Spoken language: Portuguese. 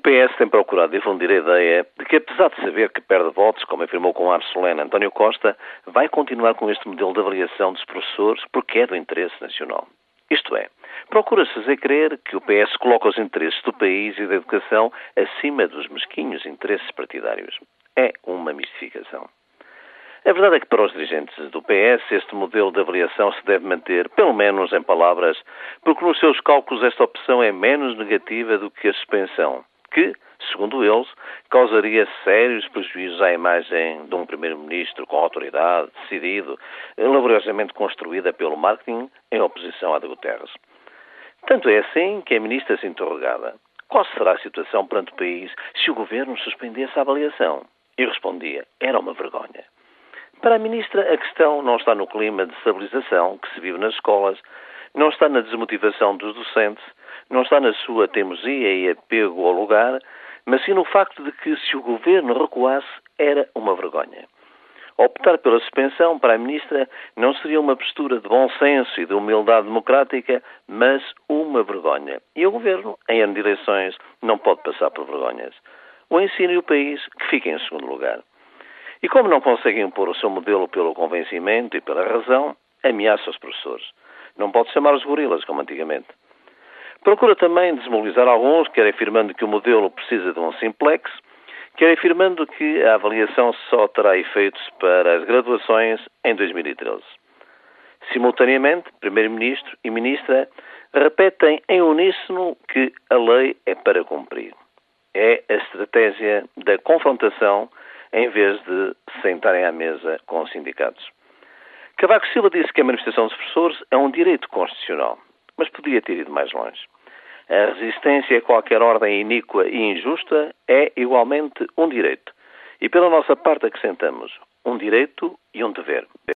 PS tem procurado difundir a ideia de que, apesar de saber que perde votos, como afirmou com ar solene António Costa, vai continuar com este modelo de avaliação dos professores porque é do interesse nacional. Isto é, procura-se fazer crer que o PS coloca os interesses do país e da educação acima dos mesquinhos interesses partidários. É uma mistificação. A verdade é que para os dirigentes do PS este modelo de avaliação se deve manter, pelo menos em palavras, porque nos seus cálculos esta opção é menos negativa do que a suspensão, que, segundo eles, causaria sérios prejuízos à imagem de um primeiro-ministro com autoridade, decidido, laboriosamente construída pelo marketing em oposição à de Guterres. Tanto é assim que a ministra se interrogava qual será a situação perante o país se o governo suspendesse a avaliação? E respondia, era uma vergonha. Para a Ministra, a questão não está no clima de estabilização que se vive nas escolas, não está na desmotivação dos docentes, não está na sua teimosia e apego ao lugar, mas sim no facto de que, se o governo recuasse, era uma vergonha. Optar pela suspensão para a Ministra não seria uma postura de bom senso e de humildade democrática, mas uma vergonha. E o Governo, em ano de eleições, não pode passar por vergonhas. O ensino e o país que fiquem em segundo lugar. E como não conseguem impor o seu modelo pelo convencimento e pela razão, ameaça os professores. Não pode chamar os gorilas, como antigamente. Procura também desmobilizar alguns, quer afirmando que o modelo precisa de um simplex, quer afirmando que a avaliação só terá efeitos para as graduações em 2013. Simultaneamente, Primeiro-Ministro e Ministra repetem em uníssono que a lei é para cumprir. É a estratégia da confrontação em vez de sentarem à mesa com os sindicatos. Cavaco Silva disse que a manifestação dos professores é um direito constitucional, mas podia ter ido mais longe. A resistência a qualquer ordem iníqua e injusta é igualmente um direito. E pela nossa parte acrescentamos um direito e um dever.